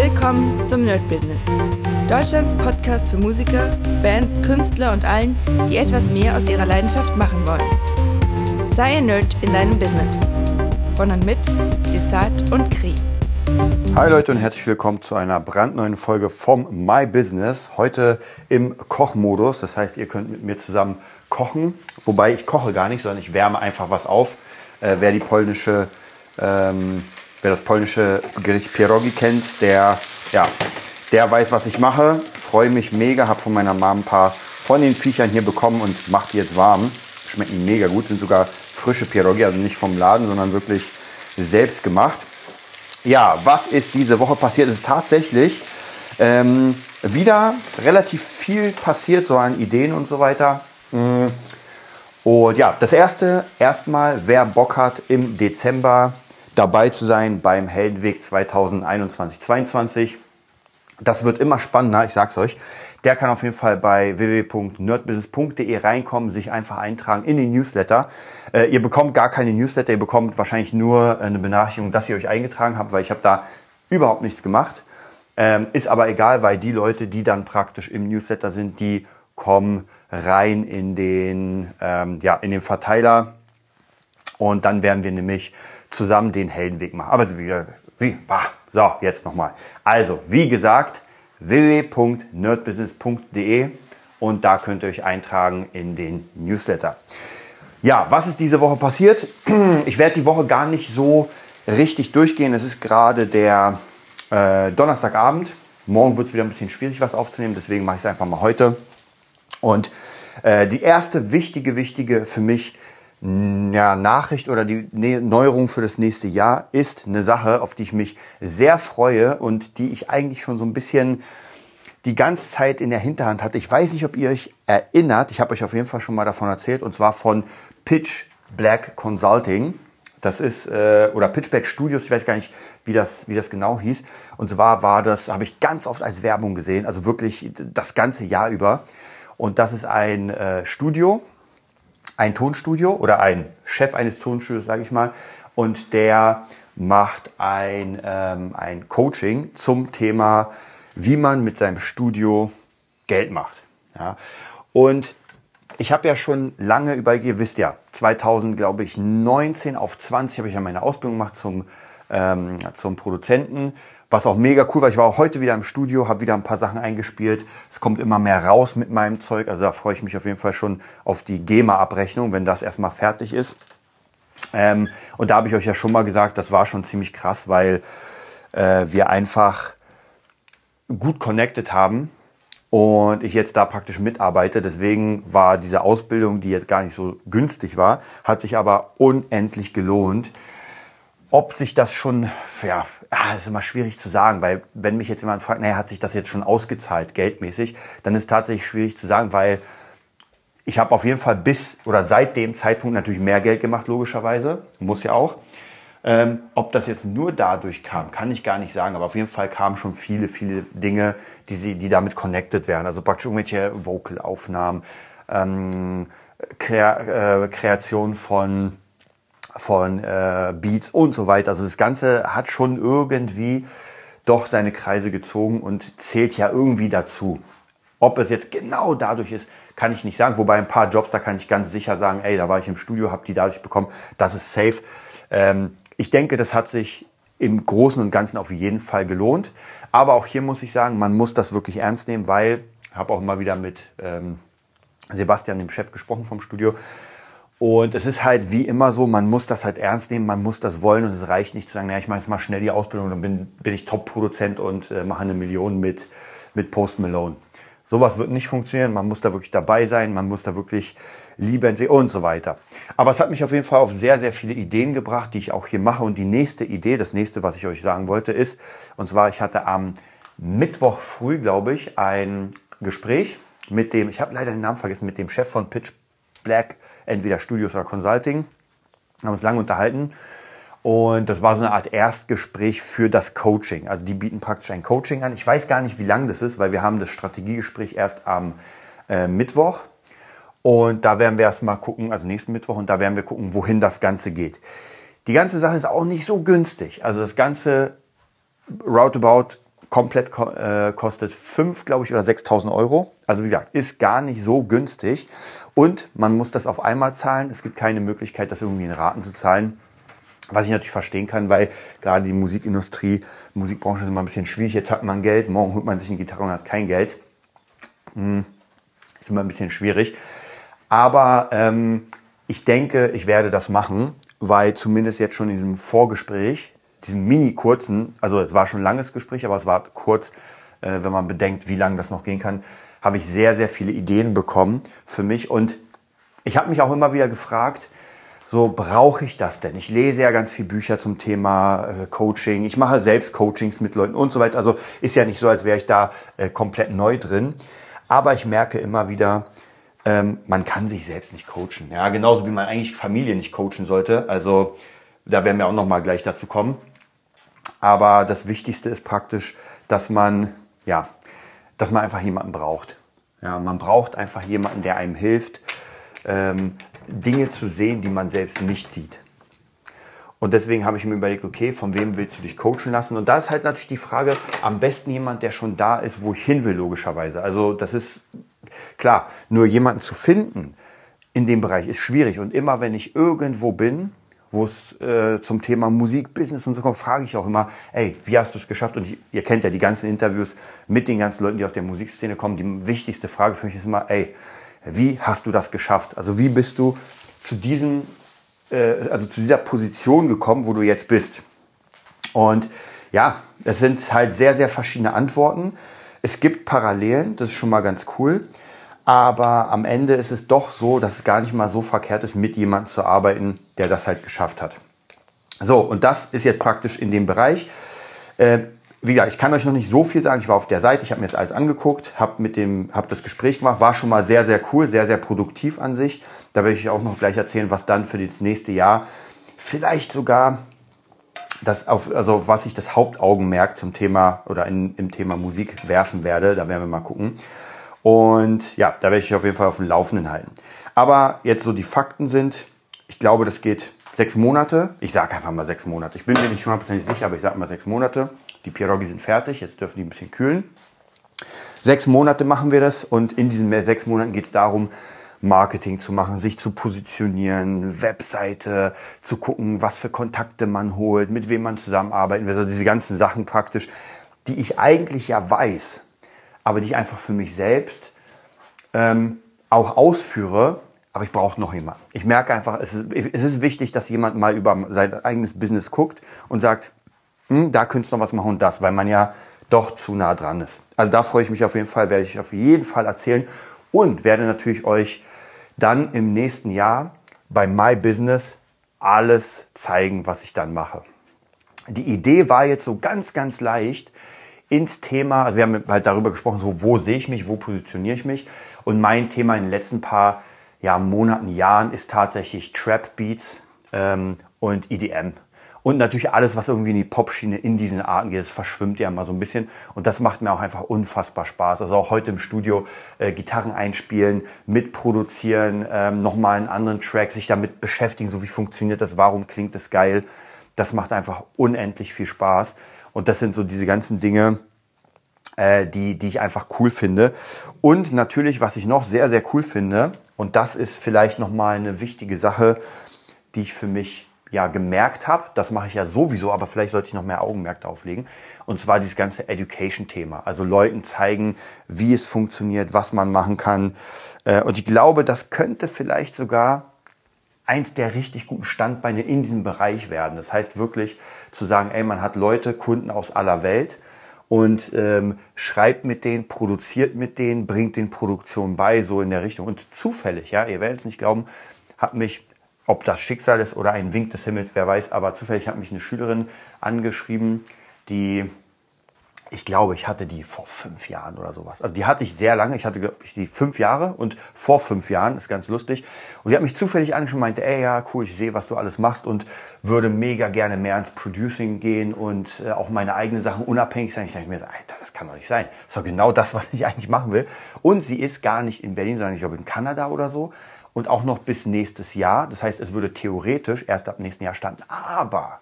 Willkommen zum Nerd Business. Deutschlands Podcast für Musiker, Bands, Künstler und allen, die etwas mehr aus ihrer Leidenschaft machen wollen. Sei ein Nerd in deinem Business. Von und mit Desart und Kri. Hi Leute und herzlich willkommen zu einer brandneuen Folge vom My Business. Heute im Kochmodus. Das heißt, ihr könnt mit mir zusammen kochen. Wobei ich koche gar nicht, sondern ich wärme einfach was auf. Äh, wer die polnische ähm, Wer das polnische Gericht Pierogi kennt, der, ja, der weiß, was ich mache. Freue mich mega, habe von meiner Mom ein paar von den Viechern hier bekommen und mache die jetzt warm. Schmecken mega gut, sind sogar frische Pierogi, also nicht vom Laden, sondern wirklich selbst gemacht. Ja, was ist diese Woche passiert? Es ist tatsächlich ähm, wieder relativ viel passiert, so an Ideen und so weiter. Mm. Und ja, das erste, erstmal, wer Bock hat, im Dezember dabei zu sein beim Heldenweg 2021-22. Das wird immer spannender, ich sag's euch. Der kann auf jeden Fall bei www.nerdbusiness.de reinkommen, sich einfach eintragen in den Newsletter. Äh, ihr bekommt gar keine Newsletter, ihr bekommt wahrscheinlich nur eine Benachrichtigung, dass ihr euch eingetragen habt, weil ich habe da überhaupt nichts gemacht. Ähm, ist aber egal, weil die Leute, die dann praktisch im Newsletter sind, die kommen rein in den, ähm, ja, in den Verteiler. Und dann werden wir nämlich zusammen den Heldenweg machen. Aber wie, wie, bah, so, jetzt nochmal. Also, wie gesagt, www.nerdbusiness.de und da könnt ihr euch eintragen in den Newsletter. Ja, was ist diese Woche passiert? Ich werde die Woche gar nicht so richtig durchgehen. Es ist gerade der äh, Donnerstagabend. Morgen wird es wieder ein bisschen schwierig, was aufzunehmen. Deswegen mache ich es einfach mal heute. Und äh, die erste wichtige, wichtige für mich ja, Nachricht oder die Neuerung für das nächste Jahr ist eine Sache, auf die ich mich sehr freue und die ich eigentlich schon so ein bisschen die ganze Zeit in der Hinterhand hatte. Ich weiß nicht, ob ihr euch erinnert. Ich habe euch auf jeden Fall schon mal davon erzählt und zwar von Pitch Black Consulting. Das ist, äh, oder Pitchback Studios, ich weiß gar nicht, wie das, wie das genau hieß. Und zwar war das, habe ich ganz oft als Werbung gesehen, also wirklich das ganze Jahr über. Und das ist ein äh, Studio, ein Tonstudio oder ein Chef eines Tonstudios, sage ich mal, und der macht ein, ähm, ein Coaching zum Thema, wie man mit seinem Studio Geld macht. Ja. Und ich habe ja schon lange über, ihr wisst ja, 2000, glaube ich, 19 auf 20 habe ich ja meine Ausbildung gemacht zum, ähm, zum Produzenten was auch mega cool war. Ich war auch heute wieder im Studio, habe wieder ein paar Sachen eingespielt. Es kommt immer mehr raus mit meinem Zeug. Also da freue ich mich auf jeden Fall schon auf die GEMA-Abrechnung, wenn das erstmal fertig ist. Ähm, und da habe ich euch ja schon mal gesagt, das war schon ziemlich krass, weil äh, wir einfach gut connected haben und ich jetzt da praktisch mitarbeite. Deswegen war diese Ausbildung, die jetzt gar nicht so günstig war, hat sich aber unendlich gelohnt. Ob sich das schon, ja, ah, ist immer schwierig zu sagen, weil wenn mich jetzt jemand fragt, naja, hat sich das jetzt schon ausgezahlt, geldmäßig, dann ist es tatsächlich schwierig zu sagen, weil ich habe auf jeden Fall bis oder seit dem Zeitpunkt natürlich mehr Geld gemacht, logischerweise, muss ja auch. Ähm, ob das jetzt nur dadurch kam, kann ich gar nicht sagen, aber auf jeden Fall kamen schon viele, viele Dinge, die, sie, die damit connected werden. Also praktisch irgendwelche Vocal-Aufnahmen, ähm, Kre äh, Kreation von von äh, Beats und so weiter. Also das Ganze hat schon irgendwie doch seine Kreise gezogen und zählt ja irgendwie dazu. Ob es jetzt genau dadurch ist, kann ich nicht sagen. Wobei ein paar Jobs, da kann ich ganz sicher sagen, ey, da war ich im Studio, habe die dadurch bekommen, das ist safe. Ähm, ich denke, das hat sich im Großen und Ganzen auf jeden Fall gelohnt. Aber auch hier muss ich sagen, man muss das wirklich ernst nehmen, weil ich habe auch mal wieder mit ähm, Sebastian, dem Chef, gesprochen vom Studio. Und es ist halt wie immer so, man muss das halt ernst nehmen, man muss das wollen und es reicht nicht zu sagen, naja, ich mache jetzt mal schnell die Ausbildung, dann bin, bin ich Top-Produzent und äh, mache eine Million mit, mit Post Malone. Sowas wird nicht funktionieren, man muss da wirklich dabei sein, man muss da wirklich Liebe entwickeln und so weiter. Aber es hat mich auf jeden Fall auf sehr, sehr viele Ideen gebracht, die ich auch hier mache. Und die nächste Idee, das nächste, was ich euch sagen wollte, ist, und zwar, ich hatte am Mittwoch früh, glaube ich, ein Gespräch mit dem, ich habe leider den Namen vergessen, mit dem Chef von Pitch Black entweder Studios oder Consulting. Haben uns lange unterhalten. Und das war so eine Art Erstgespräch für das Coaching. Also die bieten praktisch ein Coaching an. Ich weiß gar nicht, wie lang das ist, weil wir haben das Strategiegespräch erst am äh, Mittwoch. Und da werden wir erstmal gucken, also nächsten Mittwoch, und da werden wir gucken, wohin das Ganze geht. Die ganze Sache ist auch nicht so günstig. Also das Ganze roundabout komplett äh, kostet 5, glaube ich, oder 6.000 Euro. Also wie gesagt, ist gar nicht so günstig. Und man muss das auf einmal zahlen. Es gibt keine Möglichkeit, das irgendwie in Raten zu zahlen. Was ich natürlich verstehen kann, weil gerade die Musikindustrie, Musikbranche ist immer ein bisschen schwierig. Jetzt hat man Geld, morgen holt man sich eine Gitarre und hat kein Geld. Hm, ist immer ein bisschen schwierig. Aber ähm, ich denke, ich werde das machen, weil zumindest jetzt schon in diesem Vorgespräch, diesem mini kurzen, also es war schon ein langes Gespräch, aber es war kurz, äh, wenn man bedenkt, wie lange das noch gehen kann, habe ich sehr, sehr viele Ideen bekommen für mich. Und ich habe mich auch immer wieder gefragt, so brauche ich das denn? Ich lese ja ganz viele Bücher zum Thema äh, Coaching. Ich mache selbst Coachings mit Leuten und so weiter. Also ist ja nicht so, als wäre ich da äh, komplett neu drin. Aber ich merke immer wieder, ähm, man kann sich selbst nicht coachen. Ja, genauso wie man eigentlich Familie nicht coachen sollte. Also da werden wir auch noch mal gleich dazu kommen. Aber das Wichtigste ist praktisch, dass man ja, dass man einfach jemanden braucht. Ja, man braucht einfach jemanden, der einem hilft, ähm, Dinge zu sehen, die man selbst nicht sieht. Und deswegen habe ich mir überlegt, okay, von wem willst du dich coachen lassen? Und da ist halt natürlich die Frage, am besten jemand, der schon da ist, wo ich hin will, logischerweise. Also das ist klar, nur jemanden zu finden in dem Bereich ist schwierig. Und immer wenn ich irgendwo bin, wo es äh, zum Thema Musik, Business und so kommt, frage ich auch immer, ey, wie hast du es geschafft? Und ich, ihr kennt ja die ganzen Interviews mit den ganzen Leuten, die aus der Musikszene kommen. Die wichtigste Frage für mich ist immer, ey, wie hast du das geschafft? Also wie bist du zu diesem, äh, also zu dieser Position gekommen, wo du jetzt bist? Und ja, es sind halt sehr, sehr verschiedene Antworten. Es gibt Parallelen, das ist schon mal ganz cool. Aber am Ende ist es doch so, dass es gar nicht mal so verkehrt ist, mit jemandem zu arbeiten, der das halt geschafft hat. So, und das ist jetzt praktisch in dem Bereich. Äh, wie gesagt, ich kann euch noch nicht so viel sagen. Ich war auf der Seite, ich habe mir das alles angeguckt, habe mit das Gespräch gemacht, war schon mal sehr, sehr cool, sehr, sehr produktiv an sich. Da werde ich euch auch noch gleich erzählen, was dann für das nächste Jahr vielleicht sogar das auf, also was ich das Hauptaugenmerk zum Thema oder in, im Thema Musik werfen werde. Da werden wir mal gucken. Und ja, da werde ich auf jeden Fall auf dem Laufenden halten. Aber jetzt so die Fakten sind, ich glaube, das geht sechs Monate. Ich sage einfach mal sechs Monate. Ich bin mir nicht hundertprozentig sicher, aber ich sage mal sechs Monate. Die Pierogi sind fertig, jetzt dürfen die ein bisschen kühlen. Sechs Monate machen wir das und in diesen sechs Monaten geht es darum, Marketing zu machen, sich zu positionieren, Webseite zu gucken, was für Kontakte man holt, mit wem man zusammenarbeiten will. Also diese ganzen Sachen praktisch, die ich eigentlich ja weiß, aber die ich einfach für mich selbst ähm, auch ausführe, aber ich brauche noch jemanden. Ich merke einfach, es ist, es ist wichtig, dass jemand mal über sein eigenes Business guckt und sagt, hm, da könntest du noch was machen und das, weil man ja doch zu nah dran ist. Also da freue ich mich auf jeden Fall, werde ich auf jeden Fall erzählen und werde natürlich euch dann im nächsten Jahr bei My Business alles zeigen, was ich dann mache. Die Idee war jetzt so ganz, ganz leicht ins Thema, also wir haben halt darüber gesprochen, so wo sehe ich mich, wo positioniere ich mich und mein Thema in den letzten paar ja, Monaten, Jahren ist tatsächlich Trap Beats ähm, und EDM. Und natürlich alles, was irgendwie in die Popschiene in diesen Arten geht, das verschwimmt ja mal so ein bisschen. Und das macht mir auch einfach unfassbar Spaß. Also auch heute im Studio äh, Gitarren einspielen, mitproduzieren, ähm, nochmal einen anderen Track, sich damit beschäftigen, so wie funktioniert das, warum klingt das geil. Das macht einfach unendlich viel Spaß. Und das sind so diese ganzen Dinge, äh, die, die ich einfach cool finde. Und natürlich, was ich noch sehr, sehr cool finde, und das ist vielleicht nochmal eine wichtige Sache, die ich für mich ja gemerkt habe, das mache ich ja sowieso, aber vielleicht sollte ich noch mehr Augenmerk darauf legen. Und zwar dieses ganze Education-Thema. Also Leuten zeigen, wie es funktioniert, was man machen kann. Äh, und ich glaube, das könnte vielleicht sogar eins der richtig guten Standbeine in diesem Bereich werden. Das heißt wirklich zu sagen, ey, man hat Leute, Kunden aus aller Welt und ähm, schreibt mit denen, produziert mit denen, bringt den Produktionen bei, so in der Richtung. Und zufällig, ja, ihr werdet es nicht glauben, hat mich ob das Schicksal ist oder ein Wink des Himmels, wer weiß. Aber zufällig hat mich eine Schülerin angeschrieben, die, ich glaube, ich hatte die vor fünf Jahren oder sowas. Also die hatte ich sehr lange. Ich hatte, glaube ich, die fünf Jahre und vor fünf Jahren, ist ganz lustig. Und die hat mich zufällig angeschaut und meinte, ey, ja, cool, ich sehe, was du alles machst und würde mega gerne mehr ins Producing gehen und äh, auch meine eigenen Sachen unabhängig sein. Ich dachte mir, Alter, das kann doch nicht sein. Das ist doch genau das, was ich eigentlich machen will. Und sie ist gar nicht in Berlin, sondern ich glaube in Kanada oder so und auch noch bis nächstes Jahr. Das heißt, es würde theoretisch erst ab nächsten Jahr starten. Aber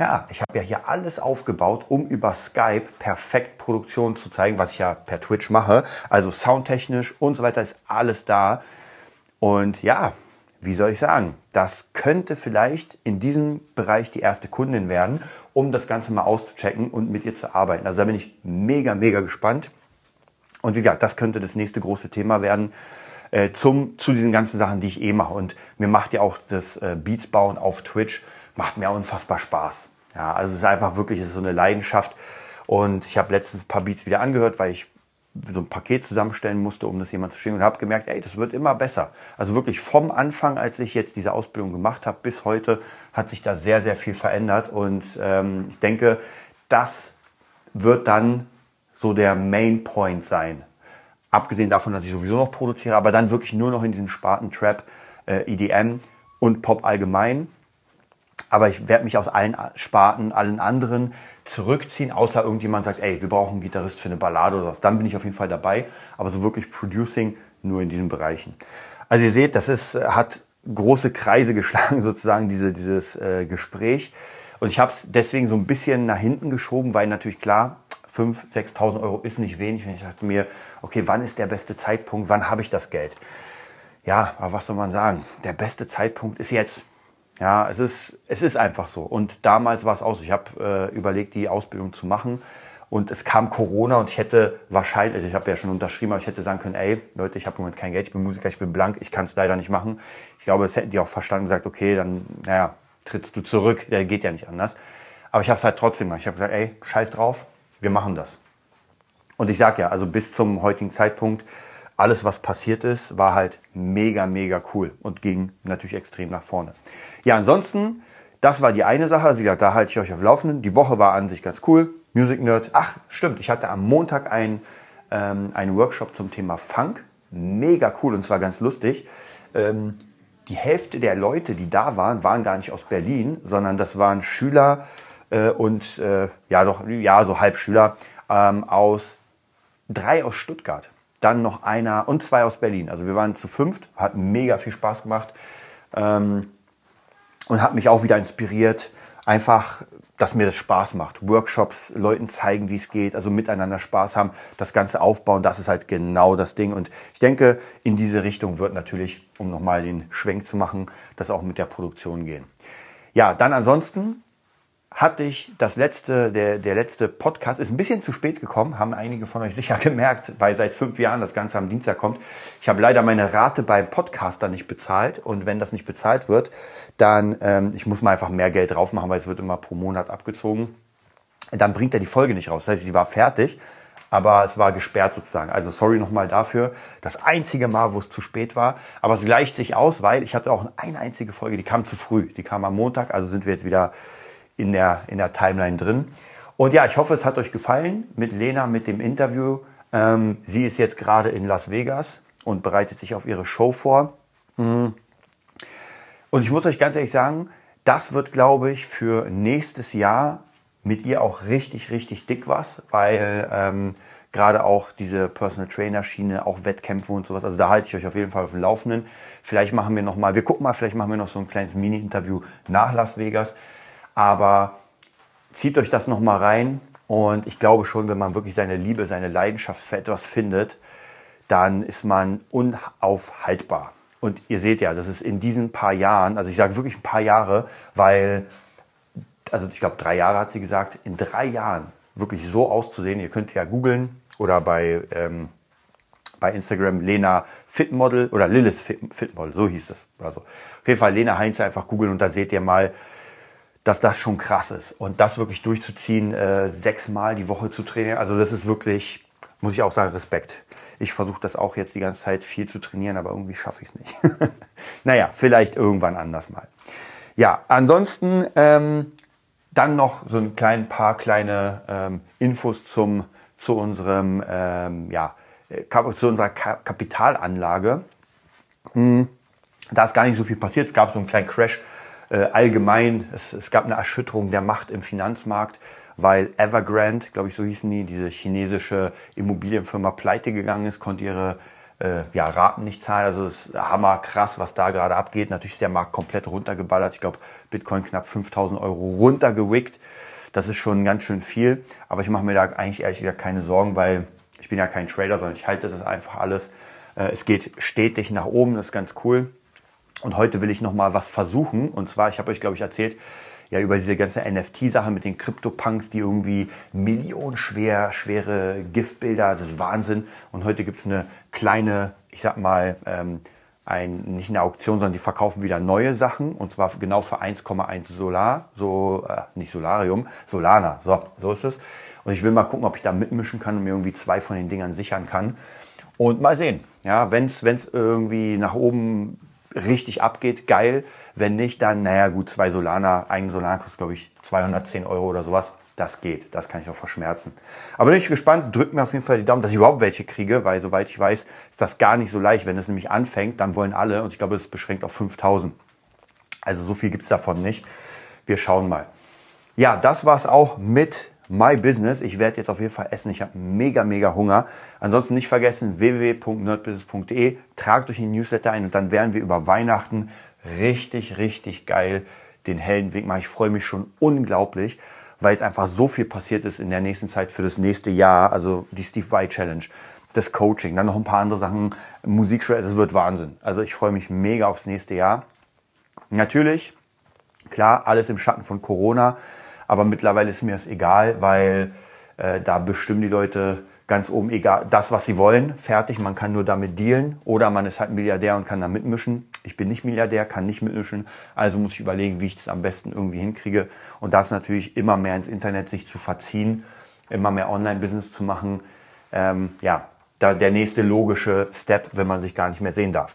ja, ich habe ja hier alles aufgebaut, um über Skype perfekt Produktion zu zeigen, was ich ja per Twitch mache. Also soundtechnisch und so weiter ist alles da. Und ja, wie soll ich sagen, das könnte vielleicht in diesem Bereich die erste Kundin werden, um das Ganze mal auszuchecken und mit ihr zu arbeiten. Also da bin ich mega, mega gespannt. Und wie gesagt, das könnte das nächste große Thema werden äh, zum, zu diesen ganzen Sachen, die ich eh mache. Und mir macht ja auch das äh, Beats bauen auf Twitch, macht mir unfassbar Spaß. Ja, also es ist einfach wirklich ist so eine Leidenschaft. Und ich habe letztens ein paar Beats wieder angehört, weil ich so ein Paket zusammenstellen musste, um das jemand zu schicken und habe gemerkt, ey, das wird immer besser. Also wirklich vom Anfang, als ich jetzt diese Ausbildung gemacht habe, bis heute hat sich da sehr, sehr viel verändert. Und ähm, ich denke, das wird dann so der Main Point sein. Abgesehen davon, dass ich sowieso noch produziere, aber dann wirklich nur noch in diesen Sparten Trap, äh, EDM und Pop allgemein. Aber ich werde mich aus allen Sparten, allen anderen zurückziehen, außer irgendjemand sagt, ey, wir brauchen einen Gitarrist für eine Ballade oder was. Dann bin ich auf jeden Fall dabei. Aber so wirklich Producing nur in diesen Bereichen. Also ihr seht, das ist, hat große Kreise geschlagen, sozusagen, diese, dieses äh, Gespräch. Und ich habe es deswegen so ein bisschen nach hinten geschoben, weil natürlich klar, 5.000, 6.000 Euro ist nicht wenig. Und ich dachte mir, okay, wann ist der beste Zeitpunkt? Wann habe ich das Geld? Ja, aber was soll man sagen? Der beste Zeitpunkt ist jetzt. Ja, es ist, es ist einfach so. Und damals war es auch so. Ich habe äh, überlegt, die Ausbildung zu machen. Und es kam Corona und ich hätte wahrscheinlich, also ich habe ja schon unterschrieben, aber ich hätte sagen können, ey, Leute, ich habe im Moment kein Geld, ich bin Musiker, ich bin blank, ich kann es leider nicht machen. Ich glaube, das hätten die auch verstanden und gesagt, okay, dann, naja, trittst du zurück, der geht ja nicht anders. Aber ich habe es halt trotzdem gemacht. Ich habe gesagt, ey, scheiß drauf, wir machen das. Und ich sage ja, also bis zum heutigen Zeitpunkt, alles, was passiert ist, war halt mega, mega cool und ging natürlich extrem nach vorne. Ja, ansonsten, das war die eine Sache. Wie gesagt, da halte ich euch auf Laufenden. Die Woche war an sich ganz cool. Music Nerd. Ach, stimmt. Ich hatte am Montag ein, ähm, einen Workshop zum Thema Funk. Mega cool und zwar ganz lustig. Ähm, die Hälfte der Leute, die da waren, waren gar nicht aus Berlin, sondern das waren Schüler äh, und äh, ja, doch, ja, so Halbschüler ähm, aus drei aus Stuttgart. Dann noch einer und zwei aus Berlin. Also wir waren zu fünft, hat mega viel Spaß gemacht. Ähm, und hat mich auch wieder inspiriert, einfach, dass mir das Spaß macht. Workshops, Leuten zeigen, wie es geht, also miteinander Spaß haben, das Ganze aufbauen, das ist halt genau das Ding. Und ich denke, in diese Richtung wird natürlich, um nochmal den Schwenk zu machen, das auch mit der Produktion gehen. Ja, dann ansonsten hatte ich das letzte, der, der letzte Podcast ist ein bisschen zu spät gekommen, haben einige von euch sicher gemerkt, weil seit fünf Jahren das Ganze am Dienstag kommt. Ich habe leider meine Rate beim Podcaster nicht bezahlt und wenn das nicht bezahlt wird, dann ähm, ich muss mal einfach mehr Geld drauf machen, weil es wird immer pro Monat abgezogen. Dann bringt er die Folge nicht raus. Das heißt, sie war fertig, aber es war gesperrt sozusagen. Also sorry nochmal dafür. Das einzige Mal, wo es zu spät war. Aber es gleicht sich aus, weil ich hatte auch eine einzige Folge, die kam zu früh. Die kam am Montag, also sind wir jetzt wieder in der, in der Timeline drin. Und ja, ich hoffe, es hat euch gefallen mit Lena, mit dem Interview. Ähm, sie ist jetzt gerade in Las Vegas und bereitet sich auf ihre Show vor. Mhm. Und ich muss euch ganz ehrlich sagen, das wird, glaube ich, für nächstes Jahr mit ihr auch richtig, richtig dick was, weil ähm, gerade auch diese Personal Trainer Schiene, auch Wettkämpfe und sowas, also da halte ich euch auf jeden Fall auf dem Laufenden. Vielleicht machen wir noch mal, wir gucken mal, vielleicht machen wir noch so ein kleines Mini-Interview nach Las Vegas. Aber zieht euch das nochmal rein. Und ich glaube schon, wenn man wirklich seine Liebe, seine Leidenschaft für etwas findet, dann ist man unaufhaltbar. Und ihr seht ja, das ist in diesen paar Jahren, also ich sage wirklich ein paar Jahre, weil, also ich glaube drei Jahre hat sie gesagt, in drei Jahren wirklich so auszusehen, ihr könnt ja googeln oder bei, ähm, bei Instagram Lena Fitmodel oder Lilith Fitmodel, so hieß es. Also auf jeden Fall Lena Heinz einfach googeln und da seht ihr mal, dass das schon krass ist. Und das wirklich durchzuziehen, äh, sechsmal die Woche zu trainieren, also das ist wirklich, muss ich auch sagen, Respekt. Ich versuche das auch jetzt die ganze Zeit viel zu trainieren, aber irgendwie schaffe ich es nicht. naja, vielleicht irgendwann anders mal. Ja, ansonsten ähm, dann noch so ein klein paar kleine ähm, Infos zum, zu, unserem, ähm, ja, äh, zu unserer Kapitalanlage. Hm, da ist gar nicht so viel passiert. Es gab so einen kleinen Crash äh, allgemein, es, es gab eine Erschütterung der Macht im Finanzmarkt, weil Evergrande, glaube ich, so hießen die, diese chinesische Immobilienfirma pleite gegangen ist, konnte ihre äh, ja, Raten nicht zahlen. Also es ist hammer krass, was da gerade abgeht. Natürlich ist der Markt komplett runtergeballert. Ich glaube, Bitcoin knapp 5000 Euro runtergewickt. Das ist schon ganz schön viel. Aber ich mache mir da eigentlich ehrlich gesagt keine Sorgen, weil ich bin ja kein Trader, sondern ich halte das einfach alles. Äh, es geht stetig nach oben, das ist ganz cool. Und heute will ich noch mal was versuchen. Und zwar, ich habe euch, glaube ich, erzählt, ja, über diese ganze NFT-Sache mit den Crypto-Punks, die irgendwie millionenschwer, schwere Giftbilder, das ist Wahnsinn. Und heute gibt es eine kleine, ich sag mal, ähm, ein, nicht eine Auktion, sondern die verkaufen wieder neue Sachen und zwar genau für 1,1 Solar, so, äh, nicht Solarium, Solana, so, so ist es. Und ich will mal gucken, ob ich da mitmischen kann und mir irgendwie zwei von den Dingern sichern kann. Und mal sehen, ja, wenn es irgendwie nach oben richtig abgeht, geil. Wenn nicht, dann, naja, gut, zwei Solana, ein Solana kostet, glaube ich, 210 Euro oder sowas. Das geht, das kann ich auch verschmerzen. Aber bin ich gespannt, drückt mir auf jeden Fall die Daumen, dass ich überhaupt welche kriege, weil soweit ich weiß, ist das gar nicht so leicht. Wenn es nämlich anfängt, dann wollen alle und ich glaube, das ist beschränkt auf 5000. Also so viel gibt es davon nicht. Wir schauen mal. Ja, das war es auch mit My Business. Ich werde jetzt auf jeden Fall essen. Ich habe mega, mega Hunger. Ansonsten nicht vergessen, www.nerdbusiness.de. Tragt euch in den Newsletter ein und dann werden wir über Weihnachten richtig, richtig geil den Heldenweg machen. Ich freue mich schon unglaublich, weil es einfach so viel passiert ist in der nächsten Zeit für das nächste Jahr. Also die Steve White Challenge, das Coaching, dann noch ein paar andere Sachen, Musikschule. Es wird Wahnsinn. Also ich freue mich mega aufs nächste Jahr. Natürlich, klar, alles im Schatten von Corona. Aber mittlerweile ist mir das egal, weil äh, da bestimmen die Leute ganz oben egal das, was sie wollen. Fertig, man kann nur damit dealen. Oder man ist halt Milliardär und kann da mitmischen. Ich bin nicht Milliardär, kann nicht mitmischen. Also muss ich überlegen, wie ich das am besten irgendwie hinkriege. Und das natürlich immer mehr ins Internet sich zu verziehen, immer mehr Online-Business zu machen. Ähm, ja, da der nächste logische Step, wenn man sich gar nicht mehr sehen darf.